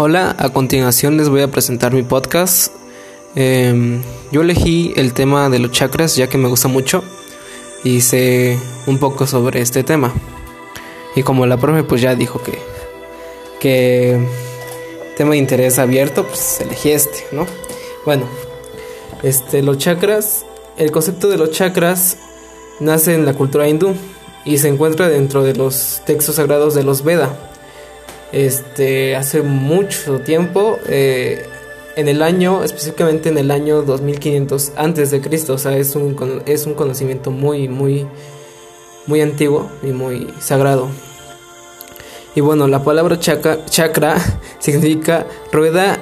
Hola, a continuación les voy a presentar mi podcast. Em, yo elegí el tema de los chakras ya que me gusta mucho y sé un poco sobre este tema. Y como la profe pues ya dijo que, que tema de interés abierto, pues elegí este, ¿no? Bueno, este, los chakras, el concepto de los chakras nace en la cultura hindú y se encuentra dentro de los textos sagrados de los Veda. Este, hace mucho tiempo, eh, en el año, específicamente en el año 2500 antes de Cristo, o sea, es un, es un conocimiento muy, muy, muy antiguo y muy sagrado. Y bueno, la palabra chakra, chakra significa rueda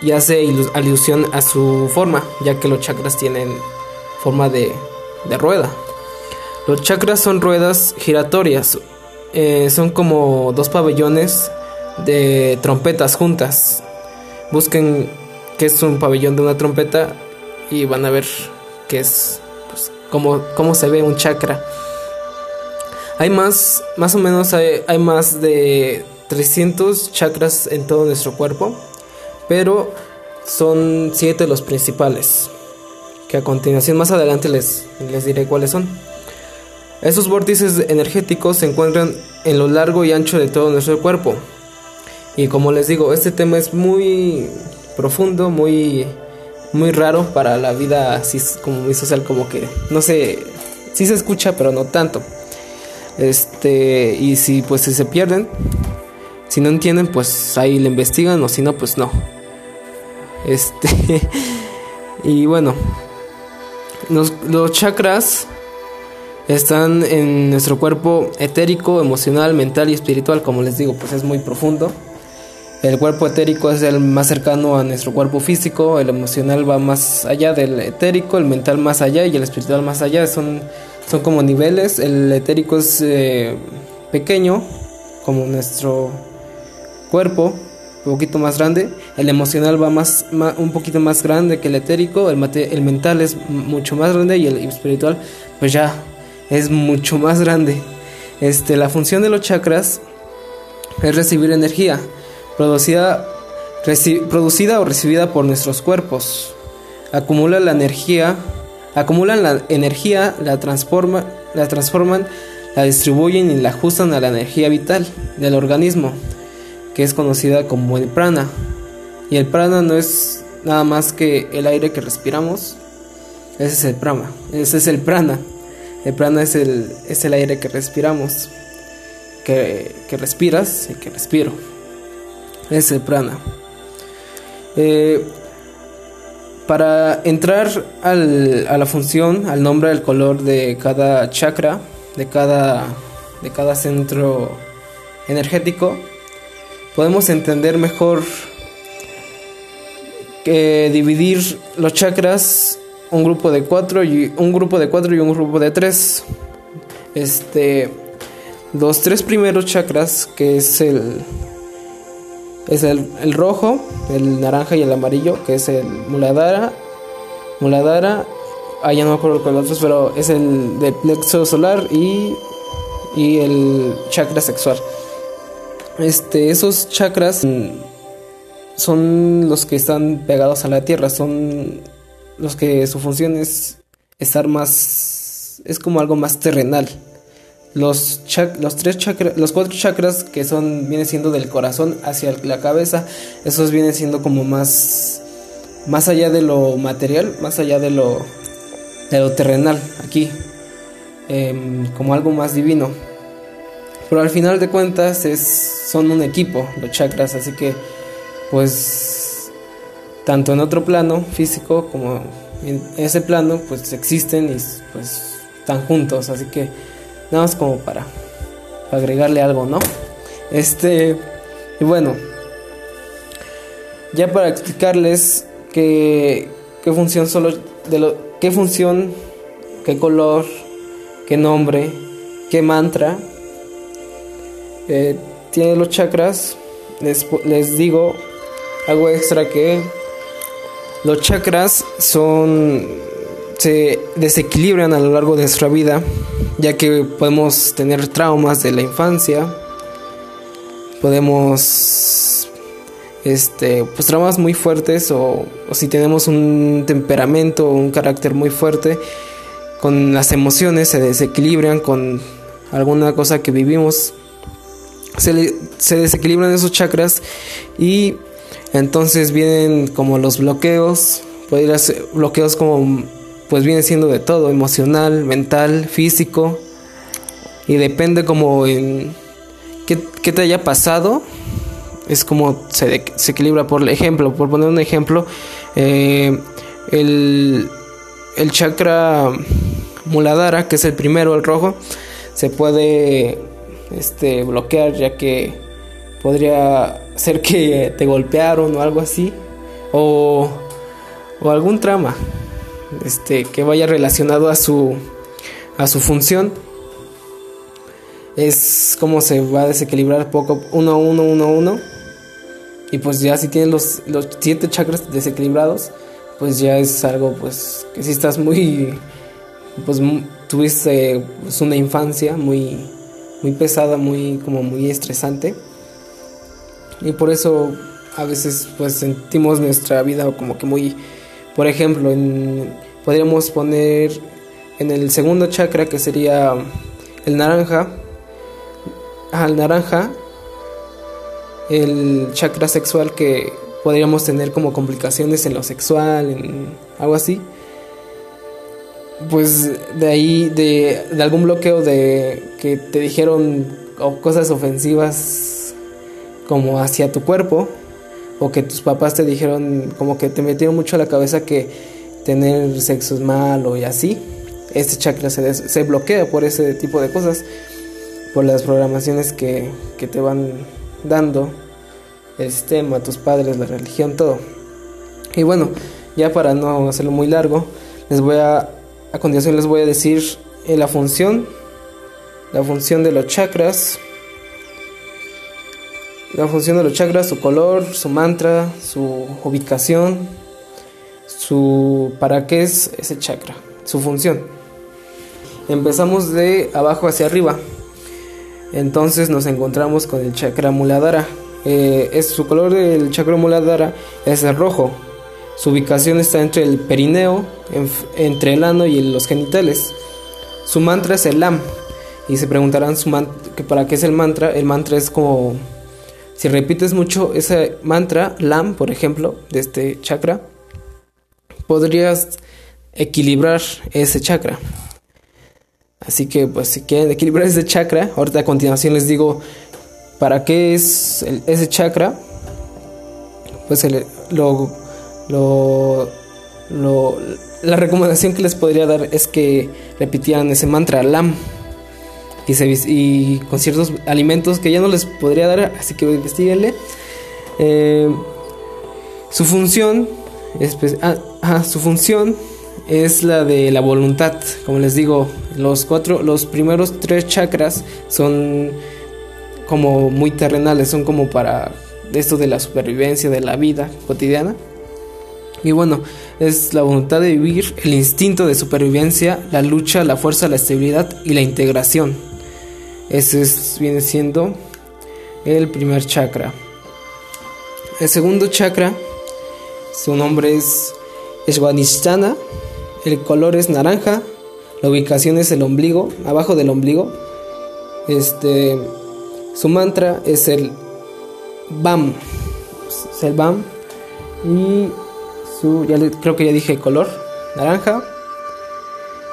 y hace alusión a su forma, ya que los chakras tienen forma de, de rueda. Los chakras son ruedas giratorias, eh, son como dos pabellones de trompetas juntas. Busquen qué es un pabellón de una trompeta y van a ver qué es, pues, cómo, cómo se ve un chakra. Hay más, más o menos hay, hay más de 300 chakras en todo nuestro cuerpo, pero son siete los principales, que a continuación más adelante les, les diré cuáles son. Esos vórtices energéticos se encuentran en lo largo y ancho de todo nuestro cuerpo. Y como les digo, este tema es muy profundo, muy muy raro para la vida así como muy social, como que no sé, sí se escucha, pero no tanto. Este, y si pues si se pierden, si no entienden, pues ahí le investigan o si no, pues no. Este, y bueno, los, los chakras están en nuestro cuerpo etérico, emocional, mental y espiritual, como les digo, pues es muy profundo. El cuerpo etérico es el más cercano a nuestro cuerpo físico, el emocional va más allá del etérico, el mental más allá y el espiritual más allá. Son, son como niveles. El etérico es eh, pequeño, como nuestro cuerpo, un poquito más grande. El emocional va más, un poquito más grande que el etérico. El, el mental es mucho más grande y el espiritual, pues ya es mucho más grande. Este, la función de los chakras es recibir energía producida, producida o recibida por nuestros cuerpos. Acumula la energía, acumulan la energía, la, transforma, la transforman, la distribuyen y la ajustan a la energía vital del organismo, que es conocida como el prana. Y el prana no es nada más que el aire que respiramos. Ese es el prana. Ese es el prana. El prana es el, es el aire que respiramos, que, respiras y que respiro. Es el prana. Eh, para entrar al, a la función, al nombre, al color de cada chakra, de cada, de cada centro energético, podemos entender mejor que dividir los chakras un grupo de cuatro y un grupo de cuatro y un grupo de tres. Este, los tres primeros chakras, que es el es el, el, rojo, el naranja y el amarillo, que es el muladhara, muladhara, ah ya no me acuerdo los otros, pero es el de plexo solar y y el chakra sexual. Este, esos chakras son los que están pegados a la tierra, son los que su función es estar más es como algo más terrenal. Los, los tres chakras, los cuatro chakras que son vienen siendo del corazón hacia la cabeza, esos vienen siendo como más más allá de lo material, más allá de lo de lo terrenal aquí, em, como algo más divino. Pero al final de cuentas es son un equipo los chakras, así que pues tanto en otro plano físico como en ese plano pues existen y pues están juntos así que nada más como para, agregarle algo no este y bueno ya para explicarles qué, qué función solo de lo qué función qué color qué nombre qué mantra eh, tiene los chakras les, les digo algo extra que los chakras son se desequilibran a lo largo de nuestra vida, ya que podemos tener traumas de la infancia, podemos este, pues traumas muy fuertes o, si tenemos un temperamento un carácter muy fuerte, con las emociones se desequilibran con alguna cosa que vivimos, se, se desequilibran esos chakras y entonces vienen como los bloqueos, bloqueos como pues viene siendo de todo, emocional, mental, físico y depende como en qué, te haya pasado, es como se, se, equilibra por ejemplo, por poner un ejemplo, eh, el, el chakra Muladhara, que es el primero, el rojo, se puede este, bloquear ya que podría ser que te golpearon o algo así. O, o algún trama este, que vaya relacionado a su, a su función. Es como se va a desequilibrar poco, uno a uno, uno a uno. Y pues ya si tienes los, los siete chakras desequilibrados, pues ya es algo pues que si estás muy pues tuviste pues, una infancia muy muy pesada, muy como muy estresante. Y por eso a veces pues sentimos nuestra vida como que muy por ejemplo, en, podríamos poner en el segundo chakra que sería el naranja, al naranja el chakra sexual que podríamos tener como complicaciones en lo sexual, en algo así. Pues de ahí, de, algún bloqueo de que te dijeron cosas ofensivas como hacia tu cuerpo, o que tus papás te dijeron como que te metieron mucho a la cabeza que tener sexo es malo y así, este chakra se, se bloquea por ese tipo de cosas, por las programaciones que, que te van dando el sistema, tus padres, la religión, todo. Y bueno, ya para no hacerlo muy largo, les voy a a continuación les voy a decir eh, la función, la función de los chakras, la función de los chakras, su color, su mantra, su ubicación, su para qué es ese chakra, su función. Empezamos de abajo hacia arriba. Entonces nos encontramos con el chakra muladhara. Eh, es su color del chakra muladhara es el rojo. Su ubicación está entre el perineo, entre el ano y los genitales. Su mantra es el LAM. Y se preguntarán su que para qué es el mantra. El mantra es como si repites mucho ese mantra, LAM, por ejemplo, de este chakra, podrías equilibrar ese chakra. Así que, pues, si quieren equilibrar ese chakra, ahorita a continuación les digo para qué es ese chakra. Pues el, lo lo, la recomendación que les podría dar es que repitieran ese mantra LAM y, con ciertos alimentos que ya no les podría dar, así que investiguenle. Eh, su función ah, su función es la de la voluntad. Como les digo, los cuatro, los primeros tres chakras son como muy terrenales, son como para esto de la supervivencia de la vida cotidiana. Y bueno, es la voluntad de vivir, el instinto de supervivencia, la lucha, la fuerza, la estabilidad y la integración. Ese viene siendo el primer chakra. El segundo chakra, su nombre es Svanisthana, el color es naranja, la ubicación es el ombligo, abajo del ombligo. Este, su mantra es el BAM, es el BAM y ya creo que ya dije color, naranja.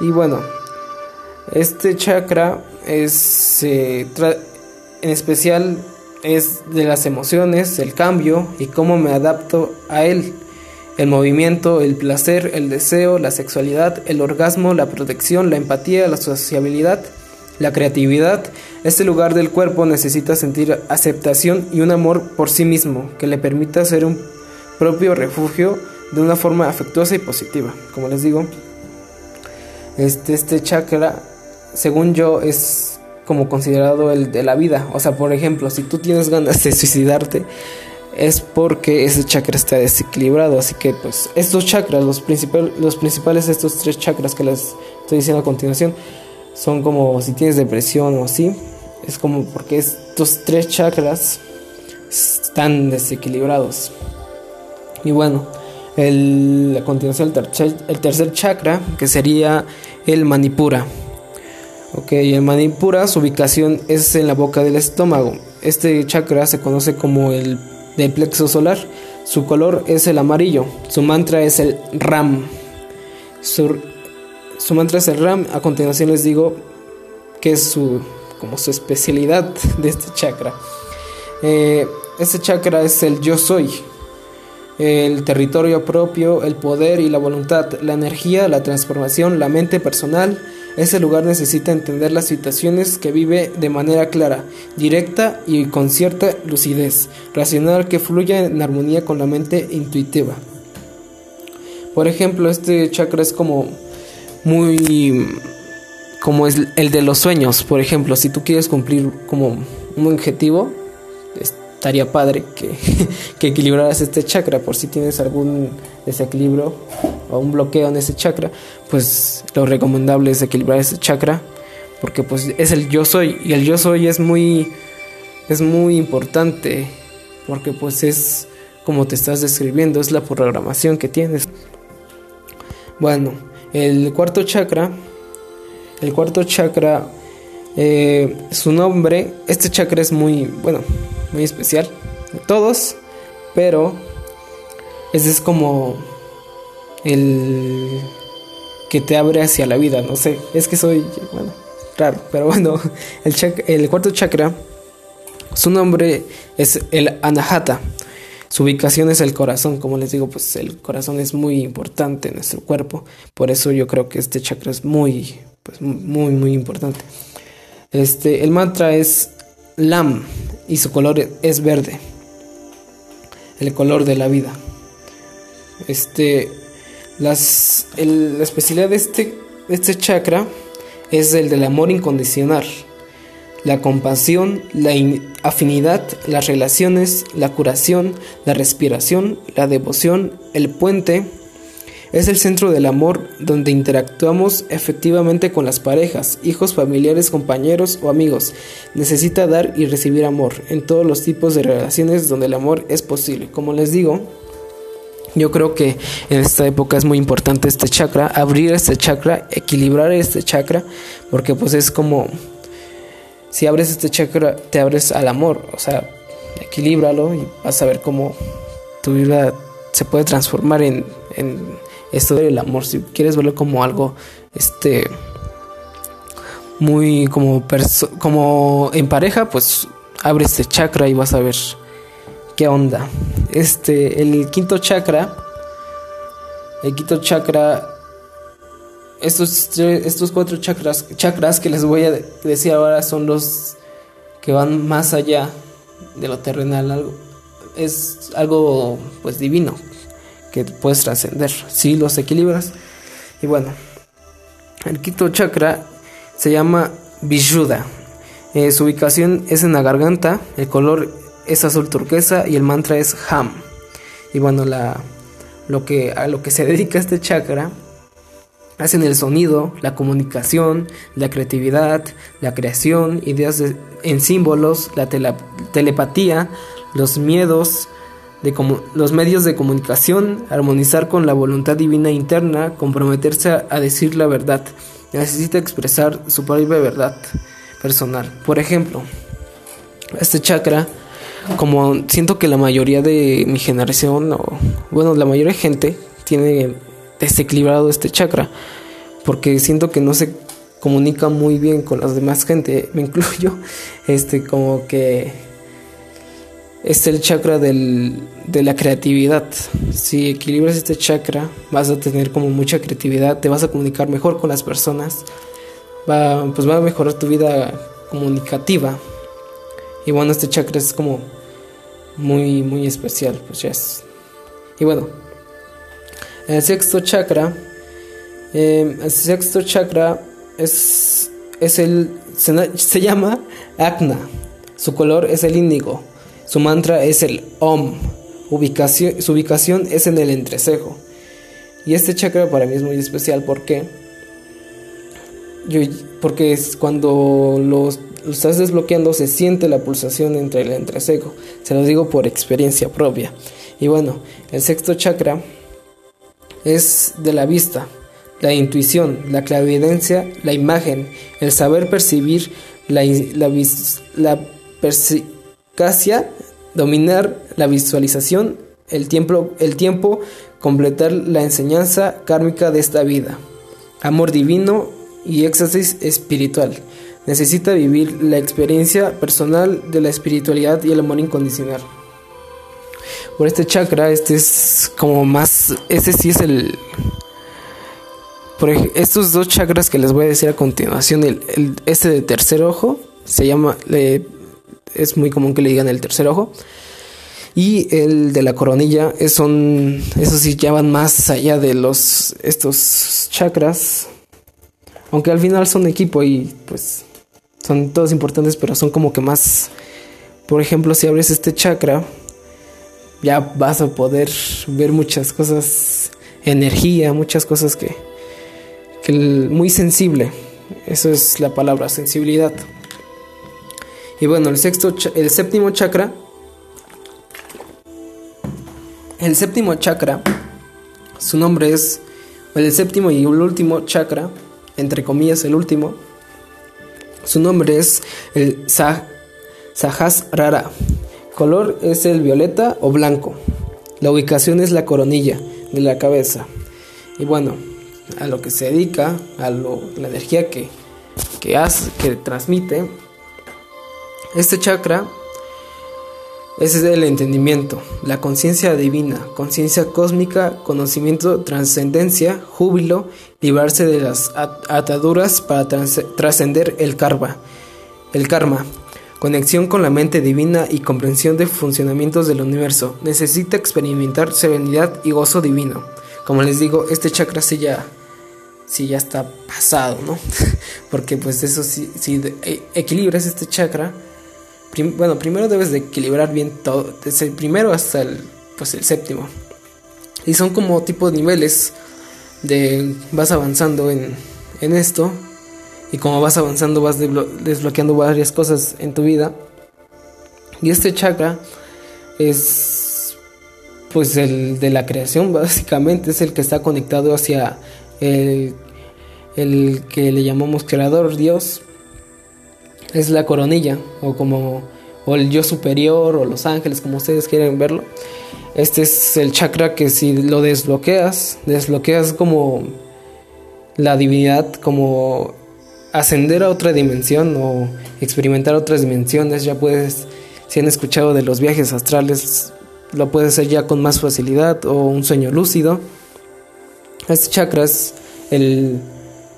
Y bueno, este chakra es en especial es de las emociones, el cambio y cómo me adapto a él. El movimiento, el placer, el deseo, la sexualidad, el orgasmo, la protección, la empatía, la sociabilidad, la creatividad. Este lugar del cuerpo necesita sentir aceptación y un amor por sí mismo que le permita ser un propio refugio de una forma afectuosa y positiva. Como les digo, este, este chakra, según yo, es como considerado el de la vida. O sea, por ejemplo, si tú tienes ganas de suicidarte, es porque ese chakra está desequilibrado. Así que, pues, estos chakras, los, principal, los principales, estos tres chakras que les estoy diciendo a continuación, son como si tienes depresión o así. Es como porque estos tres chakras están desequilibrados. Y bueno, el, a continuación el tercer, el tercer chakra, que sería el manipura. Ok, el manipura, su ubicación es en la boca del estómago. Este chakra se conoce como el del plexo solar. Su color es el amarillo. Su mantra es el Ram. Su, su mantra es el Ram. A continuación les digo que es su, como su especialidad de este chakra. Eh, este chakra es el yo soy el territorio propio, el poder y la voluntad, la energía, la transformación, la mente personal. Ese lugar necesita entender las situaciones que vive de manera clara, directa y con cierta lucidez, racional que fluya en armonía con la mente intuitiva. Por ejemplo, este chakra es como muy como es el de los sueños, por ejemplo, si tú quieres cumplir como un objetivo, estaría padre que, que, equilibraras este chakra por si tienes algún desequilibrio un bloqueo en ese chakra pues lo recomendable es equilibrar ese chakra porque pues es el yo soy y el yo soy es muy es muy importante porque pues es como te estás describiendo es la programación que tienes. Bueno el cuarto chakra el cuarto chakra eh, su nombre este chakra es muy bueno muy especial de todos, pero ese es como el que te abre hacia la vida, no sé, es que soy, bueno, raro, pero bueno, el, el cuarto chakra, su nombre es el Anahata. Su ubicación es el corazón, como les digo, pues el corazón es muy importante en nuestro cuerpo, por eso yo creo que este chakra es muy, pues muy, muy importante. Este, el mantra es Lam, y su color es verde. El color de la vida. Este, las, la especialidad de este, este chakra es el del amor incondicional, la compasión, la afinidad, las relaciones, la curación, la respiración, la devoción, el puente, es el centro del amor donde interactuamos efectivamente con las parejas, hijos, familiares, compañeros o amigos. Necesita dar y recibir amor en todos los tipos de relaciones donde el amor es posible. Como les digo, yo creo que en esta época es muy importante este chakra, abrir este chakra, equilibrar este chakra, porque pues es como si abres este chakra te abres al amor, o sea, equilíbralo y vas a ver cómo tu vida se puede transformar en, en esto del amor, si quieres verlo como algo, este, muy como, como en pareja, pues abre este chakra y vas a ver qué onda. Este, el quinto chakra, el quinto chakra, estos, estos cuatro chakras, chakras que les voy a decir ahora son los que van más allá de lo terrenal, algo, es algo pues divino, que puedes trascender si los equilibras. Y bueno, el quinto chakra se llama Vishuddha. Eh, su ubicación es en la garganta, el color es azul turquesa y el mantra es Ham. Y bueno, la, lo que, a lo que se dedica este chakra hacen el sonido, la comunicación, la creatividad, la creación, ideas en símbolos, la telepatía, los miedos, de los medios de comunicación, armonizar con la voluntad divina interna, comprometerse a, decir la verdad. Necesita expresar su propia verdad personal. Por ejemplo, este chakra, como siento que la mayoría de mi generación, o bueno, la mayoría de gente tiene desequilibrado este chakra, porque siento que no se comunica muy bien con las demás gente, me incluyo, este, como que es el chakra del, de la creatividad. Si equilibras este chakra, vas a tener como mucha creatividad, te vas a comunicar mejor con las personas, va, pues va a mejorar tu vida comunicativa. Y bueno, este chakra es como muy, muy especial, pues ya es. Y bueno, el sexto chakra, em, el sexto chakra es, es el, se, se llama Agna, su color es el índigo. Su mantra es el Om. Ubicación, su ubicación es en el entrecejo. Y este chakra para mí es muy especial porque, yo, porque es cuando los, lo estás desbloqueando, se siente la pulsación entre el entrecejo. Se lo digo por experiencia propia. Y bueno, el sexto chakra es de la vista, la intuición, la clarividencia, la imagen, el saber percibir, la, la, la perspicacia, dominar la visualización, el tiempo, el tiempo, completar la enseñanza kármica de esta vida, amor divino y éxtasis espiritual. Necesita vivir la experiencia personal de la espiritualidad y el amor incondicional. Por este chakra, este es como más, este sí es el, por estos dos chakras que les voy a decir a continuación, el, este de tercer ojo, se llama, es muy común que le digan el tercer ojo, y el de la coronilla, son, esos sí ya van más allá de los, estos chakras, aunque al final son equipo y pues son todos importantes, pero son como que más, por ejemplo, si abres este chakra, ya vas a poder ver muchas cosas, energía, muchas cosas que, que muy sensible. Eso es la palabra, sensibilidad. Y bueno, el sexto, el séptimo chakra, el séptimo chakra, su nombre es el séptimo y el último chakra, entre comillas el último, su nombre es el Rara. Color es el violeta o blanco. La ubicación es la coronilla de la cabeza. Y bueno, a lo que se dedica, a la energía que, que hace, que transmite, este chakra es el entendimiento, la conciencia divina, conciencia cósmica, conocimiento, trascendencia, júbilo, librarse de las ataduras para trascender el karma. El karma, conexión con la mente divina y comprensión de funcionamientos del universo. Necesita experimentar serenidad y gozo divino. Como les digo, este chakra sí ya, sí ya está pasado, ¿no? Porque pues eso sí, si e, equilibras este chakra, bueno, primero debes de equilibrar bien todo, desde el primero hasta el, pues el séptimo. Y son como tipo de niveles de vas avanzando en, en esto y como vas avanzando vas desbloqueando varias cosas en tu vida. Y este chakra es pues el de la creación básicamente, es el que está conectado hacia el, el que le llamamos creador, Dios. Es la coronilla o como o el yo superior o los ángeles como ustedes quieren verlo. Este es el chakra que si lo desbloqueas, desbloqueas como la divinidad, como ascender a otra dimensión o experimentar otras dimensiones, ya puedes, si han escuchado de los viajes astrales, lo puedes hacer ya con más facilidad o un sueño lúcido. Este chakra es el,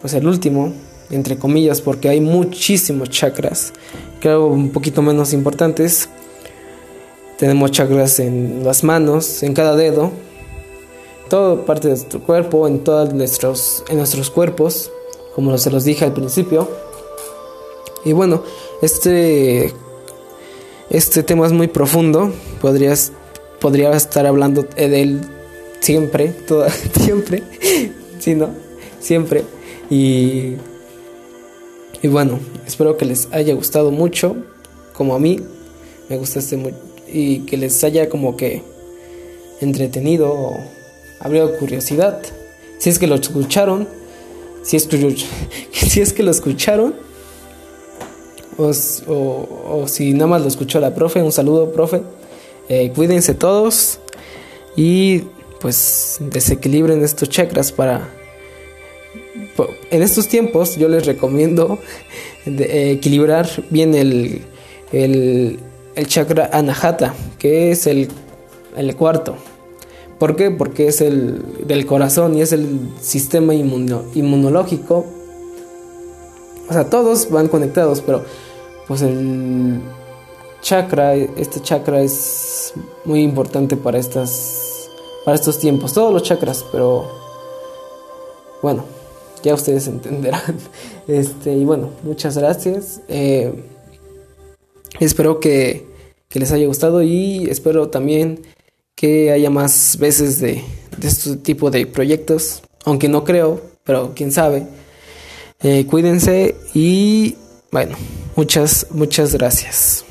pues el último, entre comillas, porque hay muchísimos chakras, creo un poquito menos importantes. Tenemos chakras en las manos, en cada dedo, toda parte de nuestro cuerpo, en todos nuestros, en nuestros cuerpos como se los dije al principio. Y bueno, este, este tema es muy profundo, podrías, podría estar hablando de él siempre, siempre, sí, ¿no? Siempre. Y, y bueno, espero que les haya gustado mucho, como a mí, me gusta este y que les haya como que entretenido o abrido curiosidad. Si es que lo escucharon, si es que, si es que lo escucharon o, si nada más lo escuchó la profe, un saludo profe, eh, cuídense todos y pues desequilibren estos chakras para... En estos tiempos yo les recomiendo eh, equilibrar bien el, el, chakra anahata, que es el, el cuarto. ¿Por qué? Porque es el del corazón y es el sistema inmunológico. O sea, todos van conectados, pero pues el chakra, este chakra es muy importante para estas para estos tiempos, todos los chakras, pero bueno, ya ustedes entenderán. Este, y bueno, muchas gracias. Eh, espero que, que les haya gustado y espero también que haya más veces de, este tipo de proyectos, aunque no creo, pero quién sabe. Eh, cuídense y Bueno, muchas, muchas gracias.